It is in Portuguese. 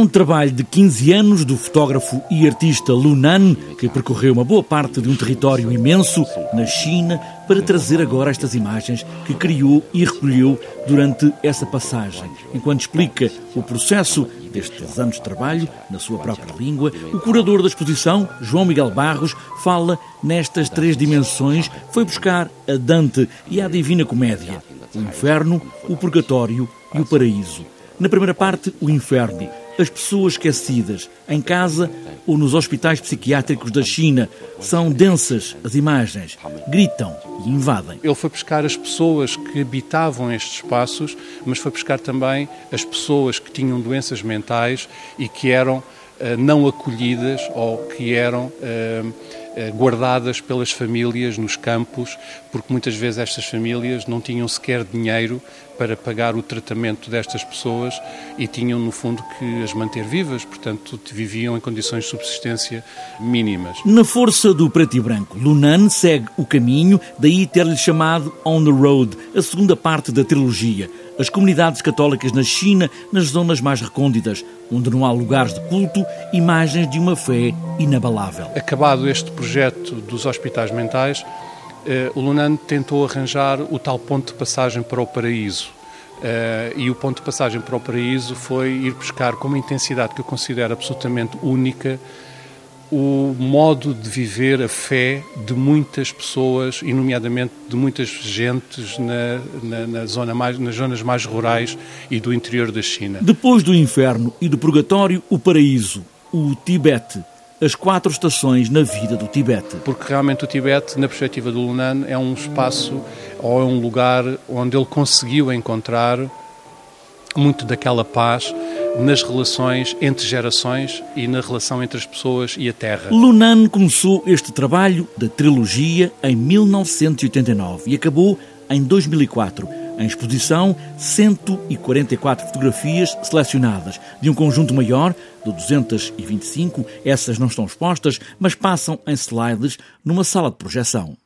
um trabalho de 15 anos do fotógrafo e artista Lunan, que percorreu uma boa parte de um território imenso na China para trazer agora estas imagens que criou e recolheu durante essa passagem. Enquanto explica o processo destes anos de trabalho na sua própria língua, o curador da exposição, João Miguel Barros, fala nestas três dimensões, foi buscar a Dante e a Divina Comédia, o inferno, o purgatório e o paraíso. Na primeira parte, o inferno. As pessoas esquecidas, em casa ou nos hospitais psiquiátricos da China, são densas as imagens, gritam e invadem. Ele foi buscar as pessoas que habitavam estes espaços, mas foi buscar também as pessoas que tinham doenças mentais e que eram uh, não acolhidas ou que eram. Eh, guardadas pelas famílias nos campos, porque muitas vezes estas famílias não tinham sequer dinheiro para pagar o tratamento destas pessoas e tinham, no fundo, que as manter vivas, portanto, viviam em condições de subsistência mínimas. Na força do preto e branco, Lunan segue o caminho, daí ter-lhe chamado On the Road, a segunda parte da trilogia as comunidades católicas na China, nas zonas mais recônditas, onde não há lugares de culto, imagens de uma fé inabalável. Acabado este projeto dos hospitais mentais, eh, o Lunan tentou arranjar o tal ponto de passagem para o paraíso. Uh, e o ponto de passagem para o paraíso foi ir buscar com uma intensidade que eu considero absolutamente única o modo de viver a fé de muitas pessoas, e nomeadamente de muitas gentes na, na, na, zona mais, nas zonas mais rurais e do interior da China. Depois do inferno e do purgatório, o paraíso, o Tibete. As quatro estações na vida do Tibete. Porque realmente o Tibete, na perspectiva do Lunan, é um espaço ou é um lugar onde ele conseguiu encontrar muito daquela paz nas relações entre gerações e na relação entre as pessoas e a terra. Lunan começou este trabalho da trilogia em 1989 e acabou em 2004. Em exposição, 144 fotografias selecionadas de um conjunto maior, de 225. Essas não estão expostas, mas passam em slides numa sala de projeção.